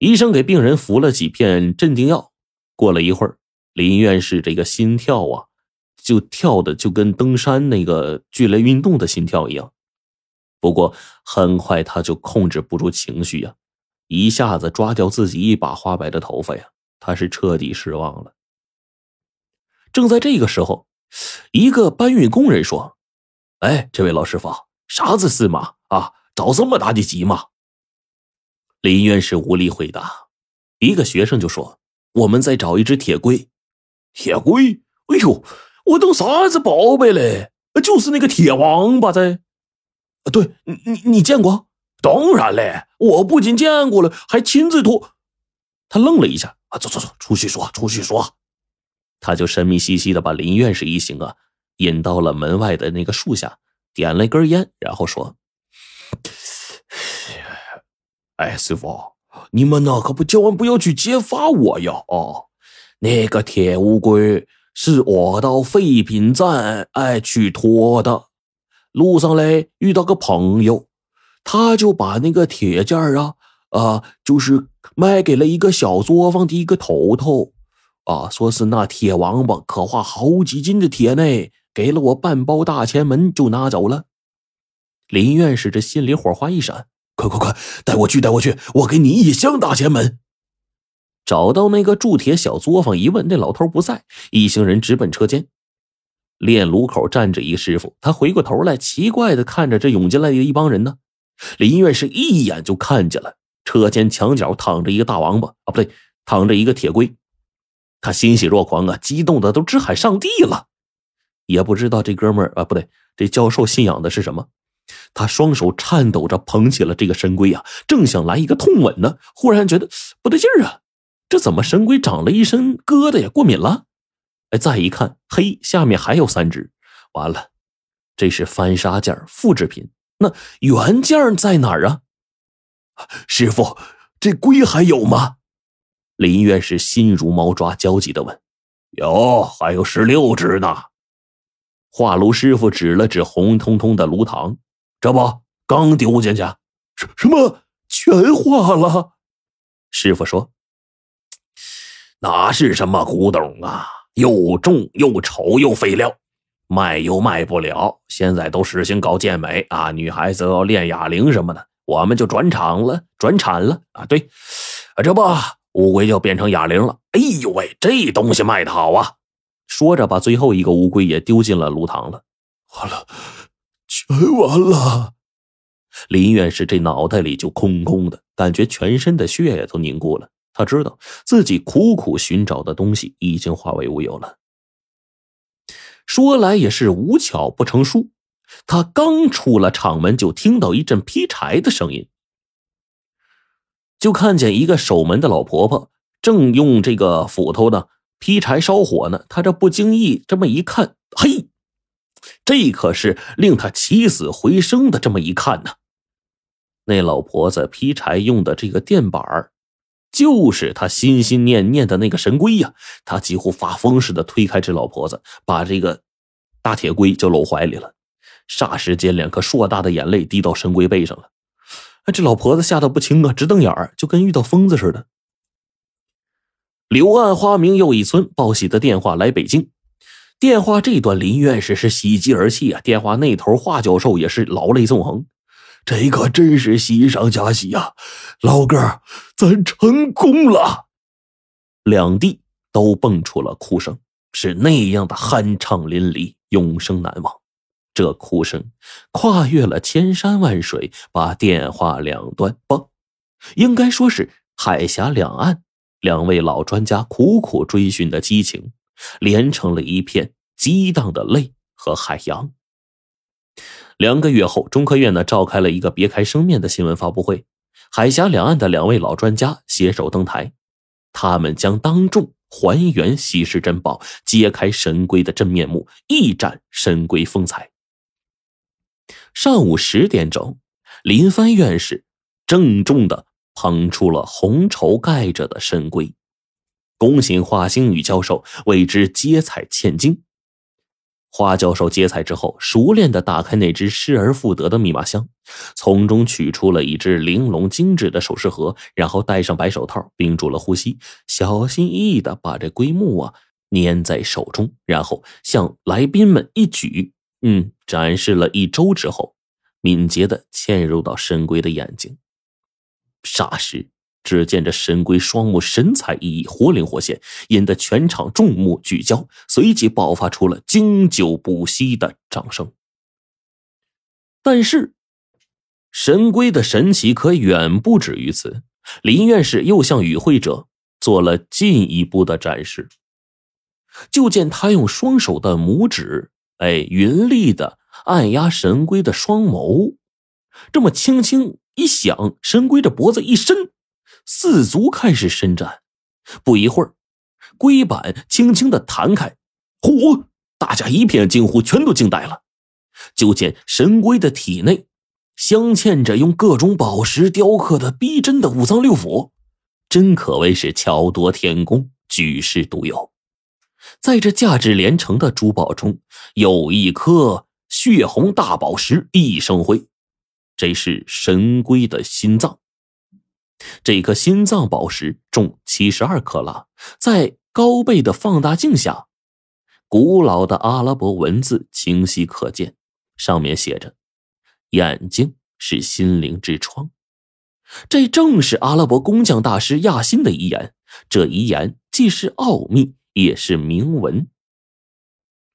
医生给病人服了几片镇定药。过了一会儿，林院士这个心跳啊，就跳的就跟登山那个剧烈运动的心跳一样。不过很快他就控制不住情绪呀，一下子抓掉自己一把花白的头发呀，他是彻底失望了。正在这个时候，一个搬运工人说：“哎，这位老师傅，啥子事嘛？啊，着这么大的急吗？”林院士无力回答。一个学生就说：“我们在找一只铁龟。”铁龟？哎呦，我当啥子宝贝嘞？就是那个铁王八噻。对，你你你见过？当然嘞，我不仅见过了，还亲自托。他愣了一下，啊，走走走，出去说，出去说。他就神秘兮兮的把林院士一行啊引到了门外的那个树下，点了一根烟，然后说：“哎，师傅，你们呢可不千万不要去揭发我呀！哦，那个铁乌龟是我到废品站哎去拖的，路上嘞遇到个朋友，他就把那个铁件啊啊，就是卖给了一个小作坊的一个头头。”啊，说是那铁王八可化好几斤的铁呢，给了我半包大前门就拿走了。林院士这心里火花一闪，快快快，带我去，带我去，我给你一箱大前门。找到那个铸铁小作坊一问，那老头不在，一行人直奔车间。炼炉口站着一师傅，他回过头来，奇怪的看着这涌进来的一帮人呢。林月是一眼就看见了车间墙角躺着一个大王八啊，不对，躺着一个铁龟。他欣喜若狂啊，激动的都直喊上帝了。也不知道这哥们儿啊，不对，这教授信仰的是什么？他双手颤抖着捧起了这个神龟啊，正想来一个痛吻呢，忽然觉得不对劲儿啊，这怎么神龟长了一身疙瘩呀？过敏了？哎，再一看，嘿，下面还有三只，完了，这是翻砂件复制品。那原件在哪儿啊？师傅，这龟还有吗？林院士心如毛抓，焦急的问：“有，还有十六只呢。”画炉师傅指了指红彤彤的炉膛：“这不，刚丢进去，什什么全化了？”师傅说：“哪是什么古董啊，又重又丑又废料，卖又卖不了。现在都实行搞健美啊，女孩子要练哑铃什么的，我们就转场了，转产了啊。对，这不。”乌龟就变成哑铃了。哎呦喂，这东西卖的好啊！说着，把最后一个乌龟也丢进了炉膛了。完了，哎完了！林院士这脑袋里就空空的，感觉全身的血液都凝固了。他知道自己苦苦寻找的东西已经化为乌有了。说来也是无巧不成书，他刚出了厂门，就听到一阵劈柴的声音。就看见一个守门的老婆婆正用这个斧头呢劈柴烧火呢。他这不经意这么一看，嘿，这可是令他起死回生的这么一看呢。那老婆子劈柴用的这个电板就是他心心念念的那个神龟呀。他几乎发疯似的推开这老婆子，把这个大铁龟就搂怀里了。霎时间，两颗硕大的眼泪滴到神龟背上了。这老婆子吓得不轻啊，直瞪眼儿，就跟遇到疯子似的。柳暗花明又一村，报喜的电话来北京。电话这端，林院士是喜极而泣啊。电话那头，华教授也是老泪纵横。这可真是喜上加喜呀！老哥，咱成功了！两地都蹦出了哭声，是那样的酣畅淋漓，永生难忘。这哭声跨越了千山万水，把电话两端不，应该说是海峡两岸两位老专家苦苦追寻的激情，连成了一片激荡的泪和海洋。两个月后，中科院呢召开了一个别开生面的新闻发布会，海峡两岸的两位老专家携手登台，他们将当众还原稀世珍宝，揭开神龟的真面目，一展神龟风采。上午十点整，林帆院士郑重的捧出了红绸盖着的神龟，龚醒华星宇教授为之接彩嵌金。华教授接彩之后，熟练的打开那只失而复得的密码箱，从中取出了一只玲珑精致的首饰盒，然后戴上白手套，屏住了呼吸，小心翼翼的把这龟木啊粘在手中，然后向来宾们一举，嗯，展示了一周之后，敏捷的嵌入到神龟的眼睛。霎时。只见这神龟双目神采奕奕，活灵活现，引得全场众目聚焦，随即爆发出了经久不息的掌声。但是，神龟的神奇可远不止于此。林院士又向与会者做了进一步的展示。就见他用双手的拇指，哎，匀力的按压神龟的双眸，这么轻轻一响，神龟的脖子一伸。四足开始伸展，不一会儿，龟板轻轻的弹开，嚯！大家一片惊呼，全都惊呆了。就见神龟的体内镶嵌着用各种宝石雕刻的逼真的五脏六腑，真可谓是巧夺天工，举世独有。在这价值连城的珠宝中，有一颗血红大宝石一生辉，这是神龟的心脏。这颗心脏宝石重七十二克拉，在高倍的放大镜下，古老的阿拉伯文字清晰可见，上面写着：“眼睛是心灵之窗。”这正是阿拉伯工匠大师亚辛的遗言。这遗言既是奥秘，也是铭文。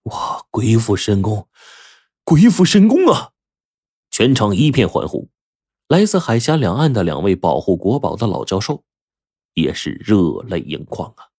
哇！鬼斧神工，鬼斧神工啊！全场一片欢呼。来自海峡两岸的两位保护国宝的老教授，也是热泪盈眶啊。